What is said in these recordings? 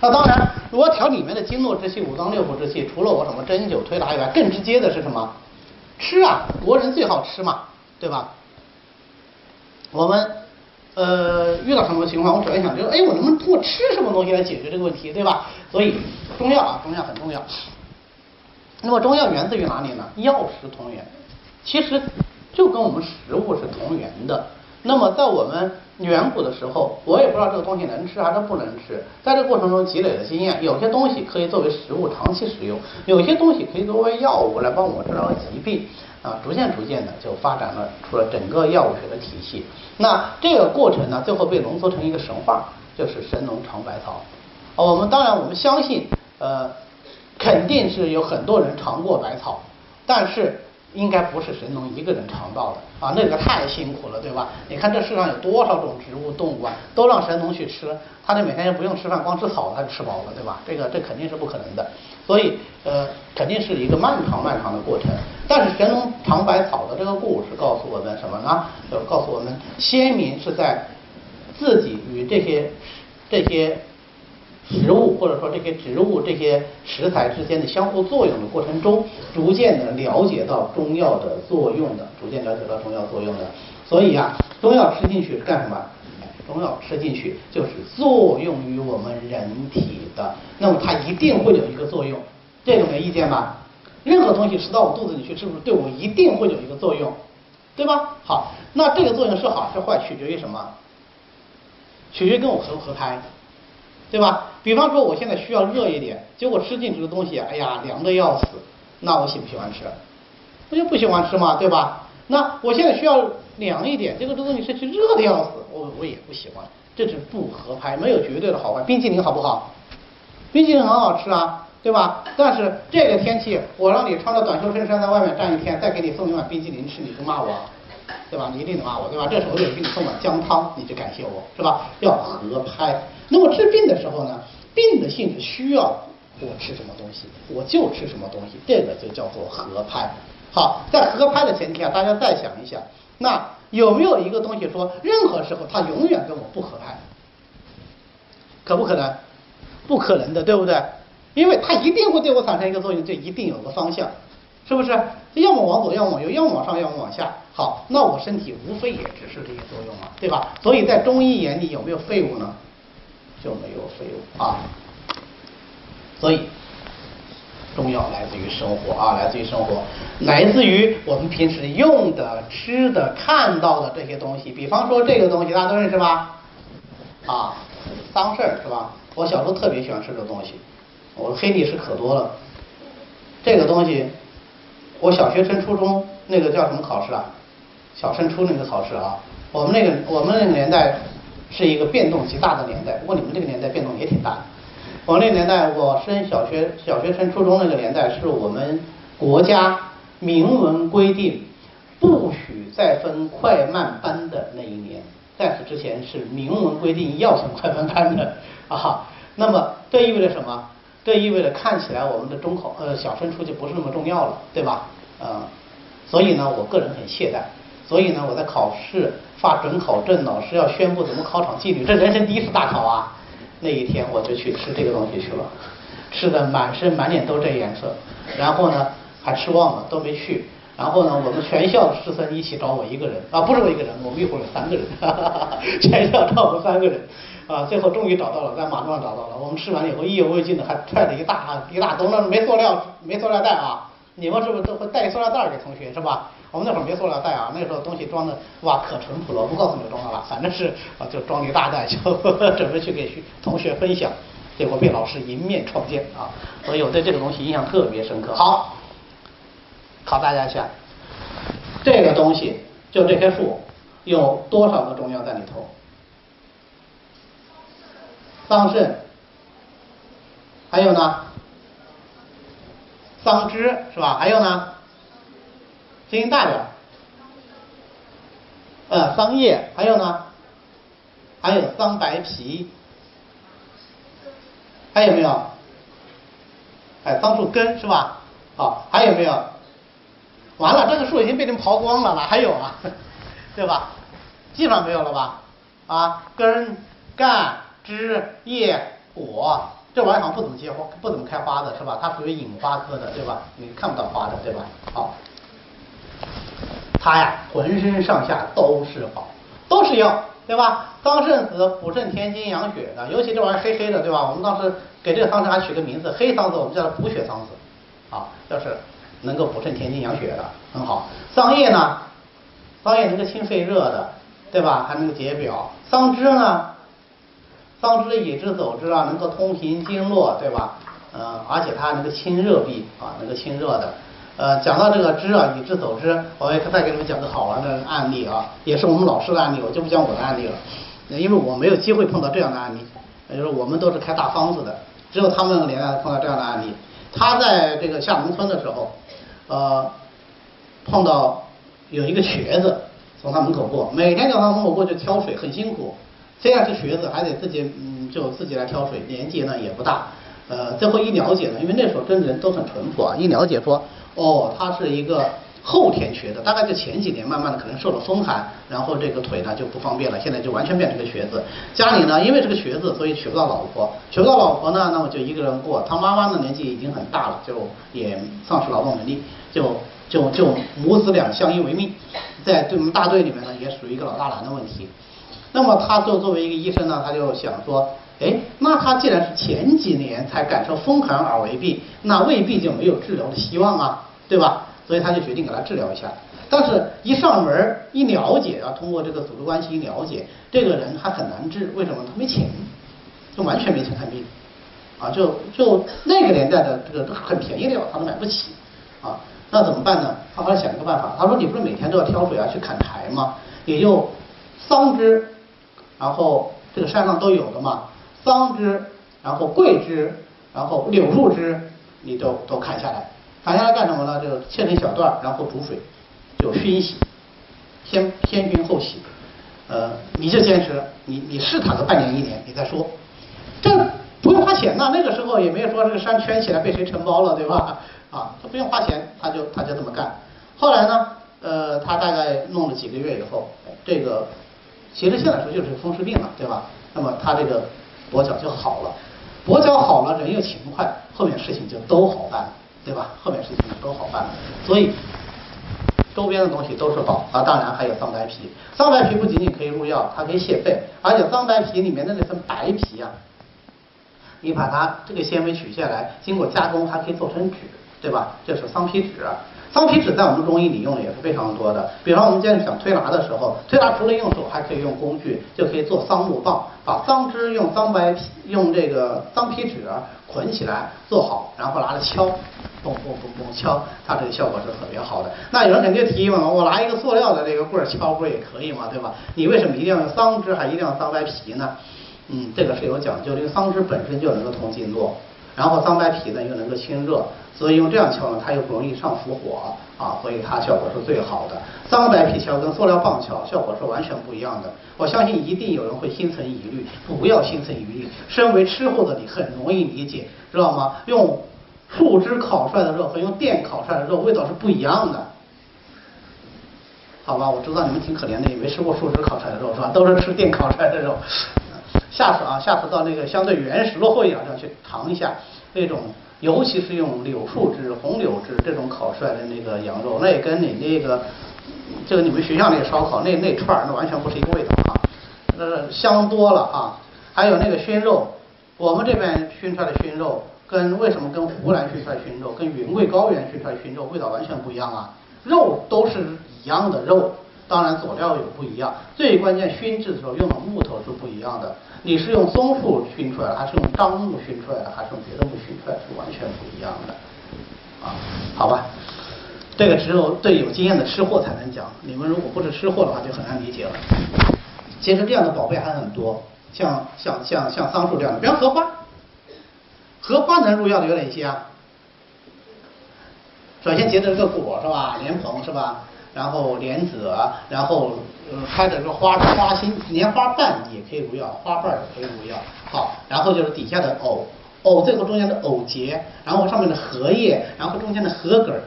那当然，如果调里面的经络之气、五脏六腑之气，除了我什么针灸推拿以外，更直接的是什么？吃啊，国人最好吃嘛，对吧？我们呃遇到什么情况，我首先想就是，哎，我能不能通过吃什么东西来解决这个问题，对吧？所以中药啊，中药很重要。那么中药源自于哪里呢？药食同源，其实就跟我们食物是同源的。那么在我们远古的时候，我也不知道这个东西能吃还是不能吃，在这个过程中积累的经验，有些东西可以作为食物长期食用，有些东西可以作为药物来帮我治疗疾病。啊，逐渐逐渐的就发展了出了整个药物学的体系。那这个过程呢，最后被浓缩成一个神话，就是神农尝百草。我们当然我们相信，呃，肯定是有很多人尝过百草，但是。应该不是神农一个人尝到的啊，那个太辛苦了，对吧？你看这世上有多少种植物动物啊，都让神农去吃，他这每天就不用吃饭，光吃草他就吃饱了，对吧？这个这肯定是不可能的，所以呃，肯定是一个漫长漫长的过程。但是神农尝百草的这个故事告诉我们什么呢？就告诉我们，先民是在自己与这些这些。食物或者说这些植物这些食材之间的相互作用的过程中，逐渐的了解到中药的作用的，逐渐了解到中药作用的。所以呀，中药吃进去是干什么？中药吃进去就是作用于我们人体的，那么它一定会有一个作用，这个没意见吧？任何东西吃到我肚子里去，是不是对我一定会有一个作用？对吧？好，那这个作用是好是坏，取决于什么？取决于跟我合不合拍。对吧？比方说我现在需要热一点，结果吃进去的东西，哎呀，凉的要死，那我喜不喜欢吃？我就不喜欢吃嘛，对吧？那我现在需要凉一点，结果这东西吃去热的要死，我我也不喜欢，这是不合拍，没有绝对的好坏。冰淇淋好不好？冰淇淋很好吃啊，对吧？但是这个天气，我让你穿着短袖衬衫在外面站一天，再给你送一碗冰淇淋吃，你不骂我？对吧？你一定得骂我，对吧？这时候有人给你送碗姜汤，你就感谢我，是吧？要合拍。那么治病的时候呢，病的性质需要我吃什么东西，我就吃什么东西，这个就叫做合拍。好，在合拍的前提下，大家再想一想，那有没有一个东西说，任何时候它永远跟我不合拍？可不可能？不可能的，对不对？因为它一定会对我产生一个作用，就一定有个方向。是不是？要么往左，要么往右，要么往上，要么往下。好，那我身体无非也只是这些作用嘛，对吧？所以在中医眼里有没有废物呢？就没有废物啊。所以中药来自于生活啊，来自于生活，来自于我们平时用的、吃的、看到的这些东西。比方说这个东西，大家都认识吧？啊，桑葚是吧？我小时候特别喜欢吃这东西，我黑历史可多了。这个东西。我小学升初中那个叫什么考试啊？小升初那个考试啊，我们那个我们那个年代是一个变动极大的年代，不过你们这个年代变动也挺大。我那个年代，我升小学小学升初中那个年代，是我们国家明文规定不许再分快慢班的那一年。在此之前是明文规定要分快慢班的啊。那么这意味着什么？这意味着看起来我们的中考呃小升初就不是那么重要了，对吧？呃，所以呢，我个人很懈怠。所以呢，我在考试发准考证，老师要宣布怎么考场纪律，这人生第一次大考啊！那一天我就去吃这个东西去了，吃的满身满脸都这颜色，然后呢还吃忘了都没去。然后呢，我们全校师生一起找我一个人啊，不是我一个人，我们一伙有三个人，哈哈哈全校找我们三个人。啊，最后终于找到了，在马路上找到了。我们吃完以后意犹未尽的，还揣着一大一大兜，那没塑料没塑料袋啊。你们是不是都会带塑料袋给同学是吧？我们那会儿没塑料袋啊，那时候东西装的哇可淳朴了，我不告诉你装的了，反正是啊就装了一大袋，就 准备去给学同学分享，结果被老师迎面撞见啊。所以我对这个东西印象特别深刻。好，考大家一下，这个东西就这棵树有多少个中药在里头？桑葚，还有呢，桑枝是吧？还有呢，声音大点。呃，桑叶，还有呢，还有桑白皮，还有没有？哎，桑树根是吧？好，还有没有？完了，这个树已经被你刨光了，哪还有啊？对吧？基本上没有了吧？啊，根、干。枝叶果这玩意儿好像不怎么结花，不怎么开花的是吧？它属于隐花科的，对吧？你看不到花的，对吧？好，它呀，浑身上下都是宝，都是药，对吧？桑葚子补肾填精养血的，尤其这玩意儿黑黑的，对吧？我们当时给这个桑葚还取个名字，黑桑子，我们叫它补血桑子，啊，就是能够补肾填精养血的，很好。桑叶呢，桑叶能够清肺热的，对吧？还能够解表。桑枝呢，桑枝以知走之啊，能够通行经络，对吧？呃，而且它能够清热痹啊，能够清热的。呃，讲到这个知啊，以知走之，我也再给你们讲个好玩的案例啊，也是我们老师的案例，我就不讲我的案例了，因为我没有机会碰到这样的案例，也就是我们都是开大方子的，只有他们那个年代碰到这样的案例。他在这个下农村的时候，呃，碰到有一个瘸子从他门口过，每天从他门口过去挑水，很辛苦。虽然是瘸子，还得自己嗯就自己来挑水，年纪呢也不大。呃，最后一了解呢，因为那时候真人都很淳朴啊，一了解说。哦，他是一个后天瘸的，大概就前几年慢慢的可能受了风寒，然后这个腿呢就不方便了，现在就完全变成个瘸子。家里呢因为是个瘸子，所以娶不到老婆，娶不到老婆呢，那么就一个人过。他妈妈呢年纪已经很大了，就也丧失劳动能力，就就就母子俩相依为命，在对我们大队里面呢也属于一个老大难的问题。那么他作作为一个医生呢，他就想说。哎，那他既然是前几年才感受风寒而为病，那未必就没有治疗的希望啊，对吧？所以他就决定给他治疗一下。但是，一上门一了解啊，通过这个组织关系一了解，这个人还很难治，为什么？他没钱，就完全没钱看病，啊，就就那个年代的这个都很便宜的药他都买不起，啊，那怎么办呢？他后来想一个办法，他说：“你不是每天都要挑水啊，去砍柴吗？也就桑枝，然后这个山上都有的嘛。”桑枝，然后桂枝，然后柳树枝，你都都砍下来，砍下来干什么呢？就切成小段，然后煮水，就熏洗，先先熏后洗，呃，你就坚持，你你试它个半年一年，你再说，这不用花钱呐，那个时候也没有说这个山圈起来被谁承包了，对吧？啊，他不用花钱，他就他就这么干。后来呢，呃，他大概弄了几个月以后，这个其实现在说就是风湿病了，对吧？那么他这个。跛脚就好了，跛脚好了，人又勤快，后面事情就都好办，对吧？后面事情就都好办。所以周边的东西都是宝啊，当然还有桑白皮。桑白皮不仅仅可以入药，它可以泻肺，而且桑白皮里面的那层白皮啊，你把它这个纤维取下来，经过加工还可以做成纸，对吧？这是桑皮纸。桑皮纸在我们中医里用的也是非常多的，比方我们今天想推拿的时候，推拿除了用手，还可以用工具，就可以做桑木棒，把桑枝用桑白皮用这个桑皮纸捆起来做好，然后拿着敲，嘣嘣嘣嘣敲，它这个效果是特别好的。那有人肯定提议问我拿一个塑料的这个棍敲不也可以吗？对吧？你为什么一定要用桑枝，还一定要桑白皮呢？嗯，这个是有讲究，这个桑枝本身就能够通经络。然后桑白皮呢又能够清热，所以用这样敲呢，它又不容易上浮火啊，所以它效果是最好的。桑白皮敲跟塑料棒敲效果是完全不一样的。我相信一定有人会心存疑虑，不要心存疑虑。身为吃货的你很容易理解，知道吗？用树枝烤出来的肉和用电烤出来的肉味道是不一样的，好吧？我知道你们挺可怜的，也没吃过树枝烤出来的肉是吧？都是吃电烤出来的肉。下次啊，下次到那个相对原始落后一点地方去尝一下那种，尤其是用柳树枝、红柳枝这种烤出来的那个羊肉，那跟你那个，就个你们学校那个烧烤那那串儿，那完全不是一个味道啊，那香多了啊。还有那个熏肉，我们这边熏出来的熏肉，跟为什么跟湖南熏出来的熏肉，跟云贵高原熏出来的熏肉味道完全不一样啊？肉都是一样的肉。当然佐料有不一样，最关键熏制的时候用的木头是不一样的。你是用松树熏出来的，还是用樟木熏出来的，还是用别的木熏出来，是完全不一样的。啊，好吧，这个只有对有经验的吃货才能讲，你们如果不是吃货的话就很难理解了。其实这样的宝贝还很多，像像像像桑树这样的，比如荷花，荷花能入药的有哪些啊？首先结的是个果是吧？莲蓬是吧？然后莲子，然后呃开的这个花花心，莲花瓣也可以入药，花瓣也可以入药。好，然后就是底下的藕，藕最后中间的藕节，然后上面的荷叶，然后中间的荷梗儿。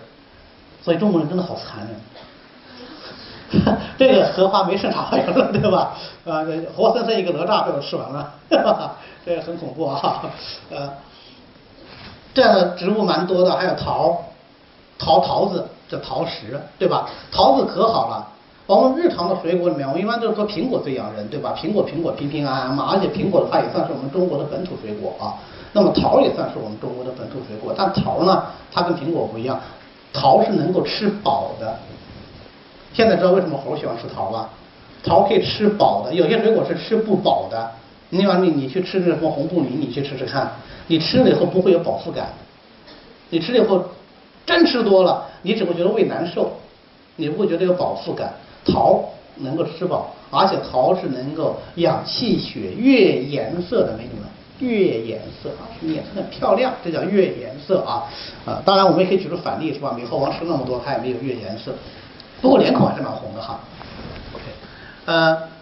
所以中国人真的好残忍，这个荷花没剩啥玩意儿了，对吧？啊，这活生生一个哪吒被我吃完了，这个很恐怖啊。呃，这样的植物蛮多的，还有桃，桃桃子这桃实，对吧？桃子可好了。我们日常的水果里面，我一般都是说苹果最养人，对吧？苹果苹果平平安安嘛，而且苹果的话也算是我们中国的本土水果啊。那么桃也算是我们中国的本土水果，但桃呢，它跟苹果不一样，桃是能够吃饱的。现在知道为什么猴喜欢吃桃吧？桃可以吃饱的，有些水果是吃不饱的。你把你你去吃这什么红布林，你去吃吃看，你吃了以后不会有饱腹感，你吃了以后真吃多了，你只会觉得胃难受，你不会觉得有饱腹感。桃能够吃饱，而且桃是能够养气血、悦颜色的美女们悦颜色啊，颜色很漂亮，这叫悦颜色啊啊。当然我们也可以举出反例是吧？美猴王吃那么多，它也没有悦颜色，不过脸孔还是蛮红的哈。OK，呃。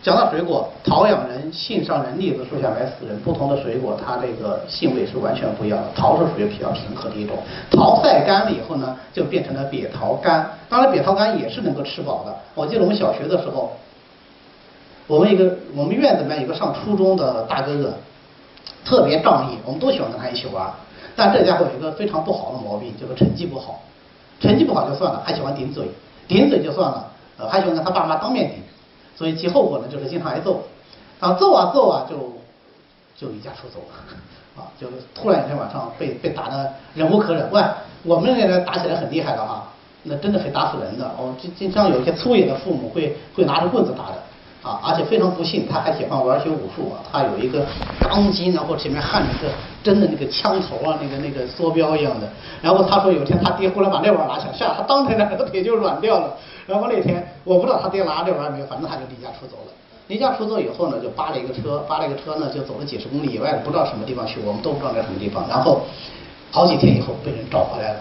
讲到水果，桃养人，杏伤人，栗子树下埋死人。不同的水果，它这个性味是完全不一样的。桃是属于比较平和的一种，桃晒干了以后呢，就变成了瘪桃干。当然，瘪桃干也是能够吃饱的。我记得我们小学的时候，我们一个我们院子里面有个上初中的大哥哥，特别仗义，我们都喜欢跟他一起玩。但这家伙有一个非常不好的毛病，就是成绩不好。成绩不好就算了，还喜欢顶嘴，顶嘴就算了，还喜欢跟他爸妈当面顶。所以其后果呢，就是经常挨揍，啊揍啊揍啊，就就离家出走。了，啊，就突然一天晚上被被打的忍无可忍，喂，我们那边打起来很厉害的哈，那真的可以打死人的，哦，经经常有一些粗野的父母会会拿着棍子打的，啊，而且非常不幸，他还喜欢玩些武术啊，他有一个钢筋，然后前面焊着一个真的那个枪头啊，那个那个梭镖一样的，然后他说有一天他爹忽然把那玩意拿起来，吓他当天两个腿就软掉了。然后那天我不知道他爹拿这玩意儿没有，反正他就离家出走了。离家出走以后呢，就扒了一个车，扒了一个车呢，就走了几十公里以外，不知道什么地方去，我们都不知道在什么地方。然后好几天以后被人找回来了，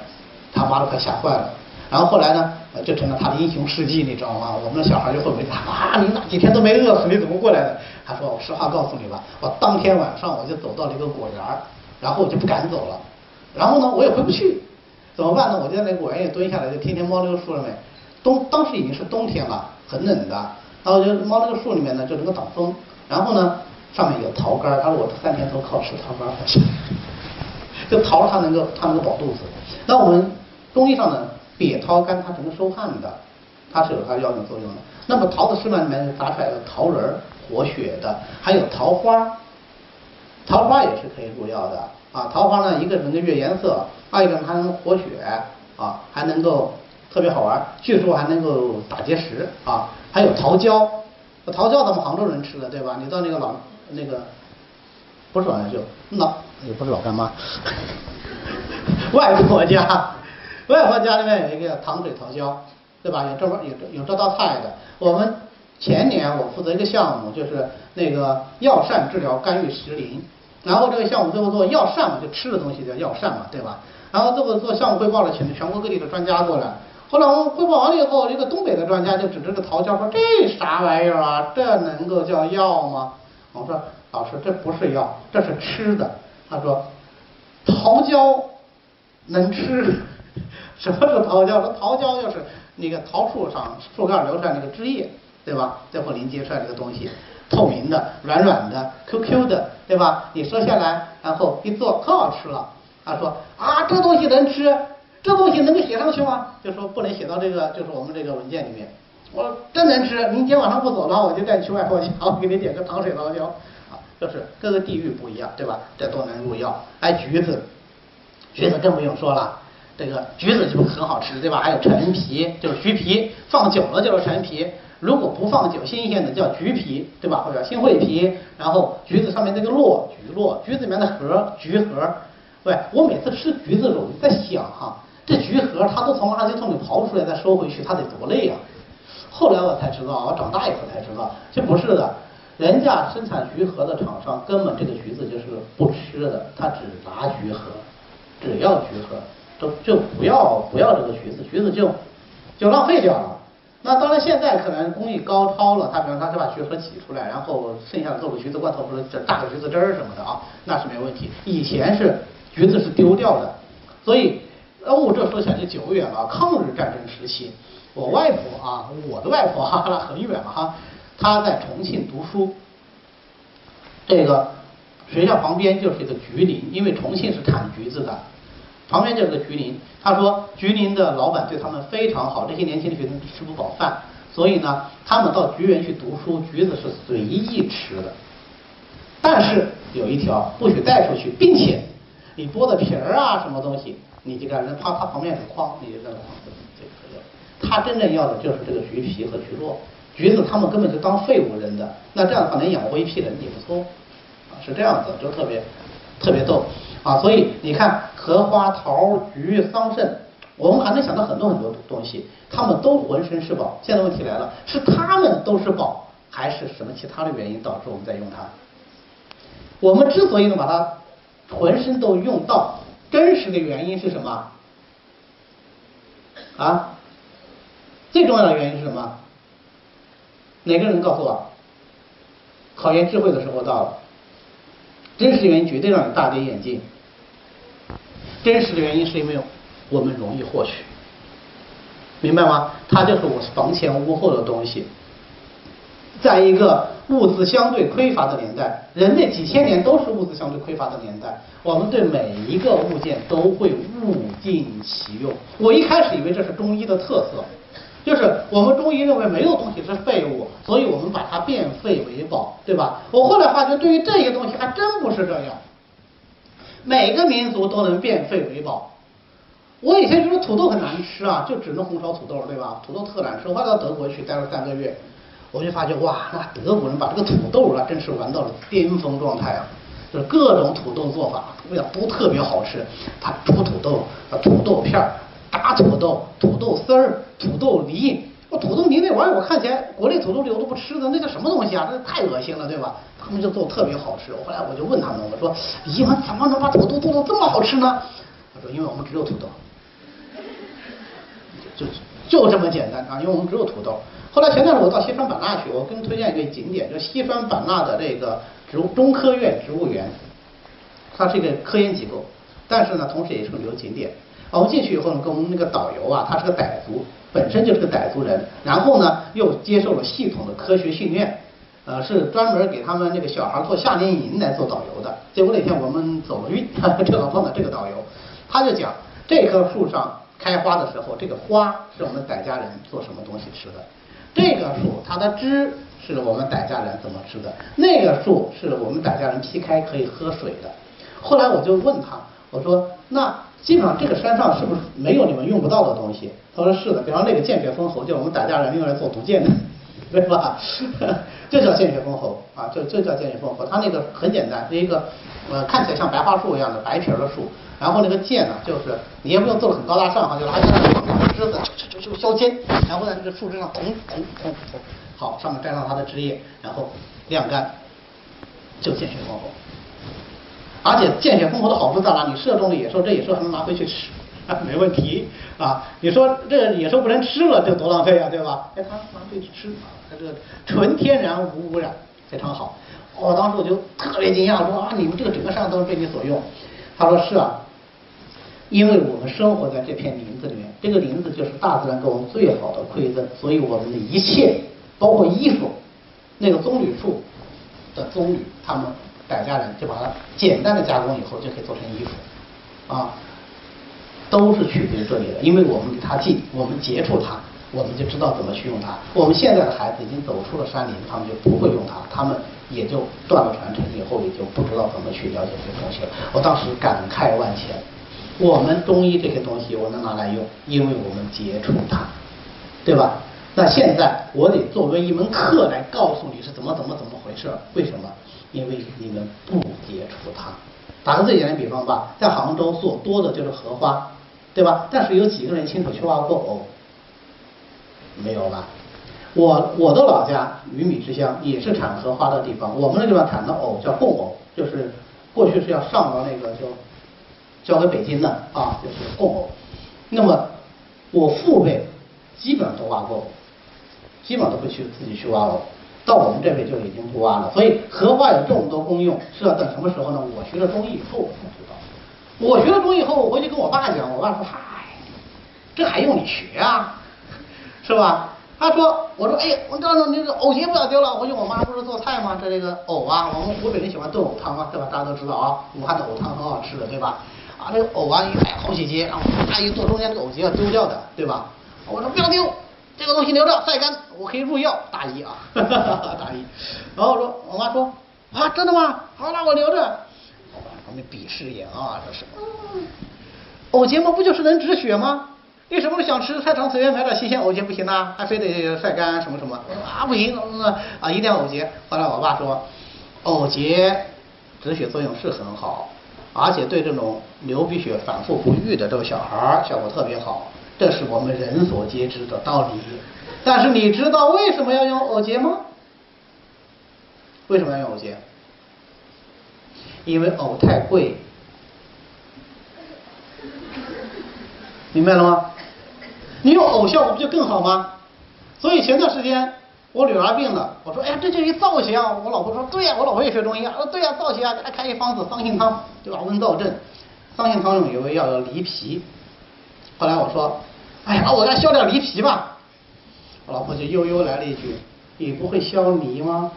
他妈都快吓坏了。然后后来呢，就成了他的英雄事迹，你知道吗？我们的小孩就会问他啊，你哪几天都没饿死，你怎么过来的？他说我实话告诉你吧，我当天晚上我就走到了一个果园，然后我就不敢走了。然后呢，我也回不去，怎么办呢？我就在那果园里蹲下来，就天天猫那个树上面。冬当时已经是冬天了，很冷的，然后就猫那个树里面呢，就能够挡风。然后呢，上面有桃干他说我三天都靠吃桃干活 就桃它能够它能够饱肚子。那我们中医上呢，瘪桃干它能够收汗的，它是有它药用作用的。那么桃子市面里面砸出来的桃仁活血的，还有桃花，桃花也是可以入药的啊。桃花呢，一个能够悦颜色，二一个它能活血啊，还能够。特别好玩，据说还能够打结石啊！还有桃胶，桃胶咱们杭州人吃的对吧？你到那个老那个不是老舅，老也不是老干妈，外婆家，外婆家里面有一个糖水桃胶，对吧？有这么有有这道菜的。我们前年我负责一个项目，就是那个药膳治疗肝郁石林，然后这个项目最后做药膳嘛，就吃的东西叫药膳嘛，对吧？然后最后做项目汇报了，请全国各地的专家过来。后来我们汇报完了以后，一个东北的专家就指着这个桃胶说：“这啥玩意儿啊？这能够叫药吗？”我说：“老师，这不是药，这是吃的。”他说：“桃胶能吃？什么是桃胶？说桃胶就是那个桃树上树干流出来那个汁液，对吧？最后凝结出来这个东西，透明的、软软的、Q Q 的，对吧？你说下来，然后一做，可好吃了。”他说：“啊，这东西能吃？”这东西能够写上去吗？就说不能写到这个，就是我们这个文件里面。我说真能吃，你今天晚上不走了，我就带你去外婆家，我给你点个糖水桃胶。啊，就是各个地域不一样，对吧？这都能入药。哎，橘子，橘子更不用说了，这个橘子就很好吃，对吧？还有陈皮，就是橘皮，放久了就是陈皮。如果不放久，新鲜的叫橘皮，对吧？或者新会皮。然后橘子上面那个络，橘络，橘子里面的核，橘核。对，我每次吃橘子肉，在想哈。这橘核它都从垃圾桶里刨出来再收回去，它得多累啊！后来我才知道，我长大以后才知道，这不是的，人家生产橘核的厂商根本这个橘子就是不吃的，他只拿橘核，只要橘核，都就不要不要这个橘子，橘子就就浪费掉了。那当然现在可能工艺高超了，他比方他是把橘核挤出来，然后剩下的做个橘子罐头或者榨个橘子汁儿什么的啊，那是没问题。以前是橘子是丢掉的，所以。哦这说起来就久远了，抗日战争时期，我外婆啊，我的外婆哈，那很远了哈，她在重庆读书，这个学校旁边就是一个橘林，因为重庆是产橘子的，旁边就是个橘林。他说橘林的老板对他们非常好，这些年轻的学生吃不饱饭，所以呢，他们到橘园去读书，橘子是随意吃的，但是有一条，不许带出去，并且你剥的皮儿啊，什么东西，你就看，他他旁边有个筐，你就扔筐子就可以了。他真正要的就是这个橘皮和橘络，橘子他们根本就当废物扔的，那这样的话能养活一批人也不错，啊，是这样子，就特别特别逗啊。所以你看，荷花、桃、橘、桑葚，我们还能想到很多很多东西，他们都浑身是宝。现在问题来了，是他们都是宝，还是什么其他的原因导致我们在用它？我们之所以能把它浑身都用到，真实的原因是什么？啊？最重要的原因是什么？哪个人告诉我？考验智慧的时候到了。真实原因绝对让你大跌眼镜。真实的原因是因为我们容易获取，明白吗？它就是我房前屋后的东西。在一个物资相对匮乏的年代，人类几千年都是物资相对匮乏的年代，我们对每一个物件都会物尽其用。我一开始以为这是中医的特色。就是我们中医认为没有东西是废物，所以我们把它变废为宝，对吧？我后来发觉，对于这些东西还真不是这样。每个民族都能变废为宝。我以前觉得土豆很难吃啊，就只能红烧土豆，对吧？土豆特难吃。我到德国去待了三个月，我就发觉哇，那德国人把这个土豆啊，真是玩到了巅峰状态啊！就是各种土豆做法，味道都特别好吃。他煮土豆，土豆片儿。打土豆、土豆丝儿、土豆泥，我土豆泥那玩意儿，我看起来国内土豆里我都不吃的，那叫什么东西啊？那太恶心了，对吧？他们就做特别好吃。后来我就问他们，我说：“你们怎么能把土豆做的这么好吃呢？”他说：“因为我们只有土豆，就就这么简单啊，因为我们只有土豆。”后来前段时间我到西双版纳去，我跟推荐一个景点，就西双版纳的这个植物中科院植物园，它是一个科研机构，但是呢，同时也是个旅游景点。我们进去以后呢，跟我们那个导游啊，他是个傣族，本身就是个傣族人，然后呢又接受了系统的科学训练，呃，是专门给他们那个小孩做夏令营来做导游的。结果那天我们走了运，正好碰到这个导游，他就讲这棵树上开花的时候，这个花是我们傣家人做什么东西吃的，这个树它的枝是我们傣家人怎么吃的，那个树是我们傣家人劈开可以喝水的。后来我就问他，我说那。基本上这个山上是不是没有你们用不到的东西？他说是的，比方那个剑血封侯，就我们傣家人用来做毒箭的，对吧？这叫见血封喉啊，这这叫见血封喉。它那个很简单，是一个呃看起来像白桦树一样的白皮儿的树，然后那个剑呢，就是你也不用做的很高大上哈，就拿起来两根枝子就就就削尖，然后在这个树枝上捅捅捅捅，好，上面沾上它的汁液，然后晾干，就见血封喉。而且见血封喉的好处在哪？你射中了野兽，这野兽还能拿回去吃，没问题啊。你说这野兽不能吃了，这多浪费啊，对吧？哎，他拿回去吃啊，它这个纯天然无污染，非常好。我当时我就特别惊讶，说啊，你们这个整个山都是被你所用。他说是啊，因为我们生活在这片林子里面，这个林子就是大自然给我们最好的馈赠，所以我们的一切，包括衣服，那个棕榈树的棕榈，他们。傣家人就把它简单的加工以后就可以做成衣服，啊，都是取决于这里的，因为我们离它近，我们接触它，我们就知道怎么去用它。我们现在的孩子已经走出了山林，他们就不会用它，他们也就断了传承，以后也就不知道怎么去了解这些东西了。我当时感慨万千，我们中医这些东西我能拿来用，因为我们接触它，对吧？那现在我得作为一门课来告诉你是怎么怎么怎么回事，为什么？因为你们不接触它，打个最简单比方吧，在杭州做多的就是荷花，对吧？但是有几个人亲手去挖过藕？没有吧？我我的老家鱼米之乡也是产荷花的地方，我们那地方产的藕叫贡藕，就是过去是要上到那个就交给北京的啊，就是贡藕。那么我父辈基本上都挖过藕，基本上都会去自己去挖藕。到我们这辈就已经不挖了，所以荷花有这么多功用，是要等什么时候呢？我学了中医以后我才知道。我学了中医以后，我回去跟我爸讲，我爸说：“嗨，这还用你学啊？是吧？他说，我说，哎呀，我知道那个藕节不要丢了，回去我妈不是做菜吗？这这个藕啊，我们湖北人喜欢炖藕汤啊，对吧？大家都知道啊，武汉的藕汤很好吃的，对吧？啊，这个藕啊，一排好几节，然后啪一剁中间这个藕节要丢掉的，对吧？我说不要丢，这个东西留着晒干，我可以入药，大姨啊，哈哈哈大姨。然后我说，我妈说，啊，真的吗？好，那我留着。我妈旁边鄙视眼啊，这是。藕节嘛，不就是能止血吗？你什么想吃菜场随便买点新鲜藕节不行呐？还非得晒干什么什么？我说啊不行，啊一定要藕节。后来我爸说，藕节止血作用是很好，而且对这种流鼻血反复不愈的这个小孩效果特别好，这是我们人所皆知的道理。但是你知道为什么要用藕节吗？为什么要用藕节？因为藕太贵，明白了吗？你用藕效果不就更好吗？所以前段时间我女儿病了，我说哎呀这就一造型啊！我老婆说对呀，我老婆也学中医啊，对呀造型啊，给她开一方子桑杏汤，对吧？温燥症，桑杏汤中有味药叫梨皮。后来我说，哎呀我再削点梨皮吧。我老婆就悠悠来了一句，你不会削梨吗？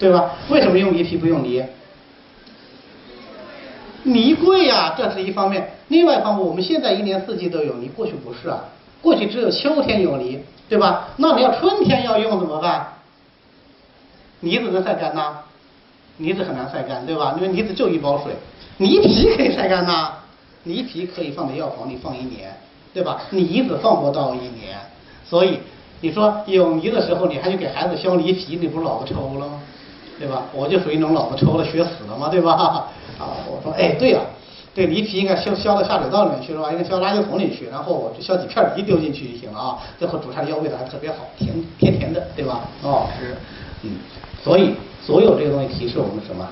对吧？为什么用梨皮不用梨？梨贵呀，这是一方面。另外一方面，我们现在一年四季都有梨，过去不是啊，过去只有秋天有梨，对吧？那你要春天要用怎么办？梨子能晒干呐？梨子很难晒干，对吧？因为梨子就一包水，梨皮可以晒干呐，梨皮可以放在药房里放一年，对吧？梨子放不到一年，所以你说有梨的时候，你还去给孩子削梨皮，你不是脑子抽了吗？对吧？我就属于那种脑子抽了、学死了嘛，对吧？啊，我说，哎，对了，这梨皮应该削削到下水道里面去是吧？应该削垃圾桶里去，然后我就削几片梨丢进去就行了啊。最后煮出来的药味道还特别好，甜甜甜的，对吧？很好吃，嗯。所以所有这个东西提示我们什么？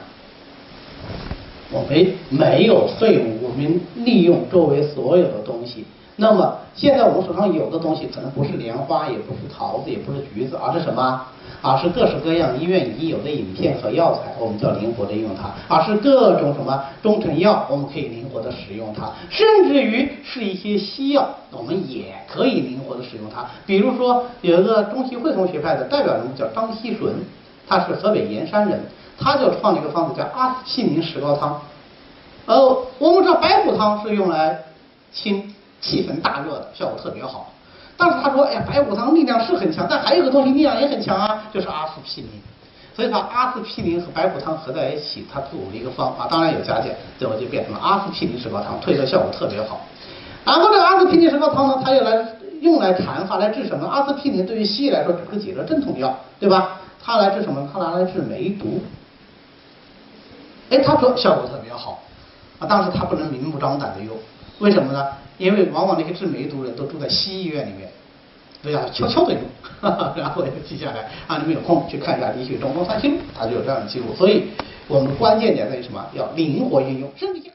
我们没有废物，我们利用周围所有的东西。那么现在我们手上有的东西，可能不是莲花，也不是桃子，也不是橘子，而是什么？而是各式各样医院已有的饮片和药材，我们叫灵活的用它；而是各种什么中成药，我们可以灵活的使用它；甚至于是一些西药，我们也可以灵活的使用它。比如说，有一个中西汇同学派的代表人物叫张锡纯，他是河北盐山人，他就创了一个方子叫阿司匹林石膏汤。呃，我们知道白虎汤是用来清气沉大热的，效果特别好。但是他说，哎呀，白虎汤力量是很强，但还有个东西力量也很强啊，就是阿司匹林。所以把阿司匹林和白虎汤合在一起，他组了一个方啊，当然有加减，最后就变成了阿司匹林石膏汤，退热效果特别好。然后这个阿司匹林石膏汤呢，它又来用来阐发来治什么？阿司匹林对于西医来说只是解热镇痛药，对吧？它来治什么？它拿来治梅毒。哎，他说效果特别好啊，但是他不能明目张胆的用，为什么呢？因为往往那些治梅毒人都住在西医院里面，都要悄悄的用，然后就记下来啊，你们有空去看一下《理学中东三清》，它就有这样的记录。所以我们关键点在于什么？要灵活运用，身体。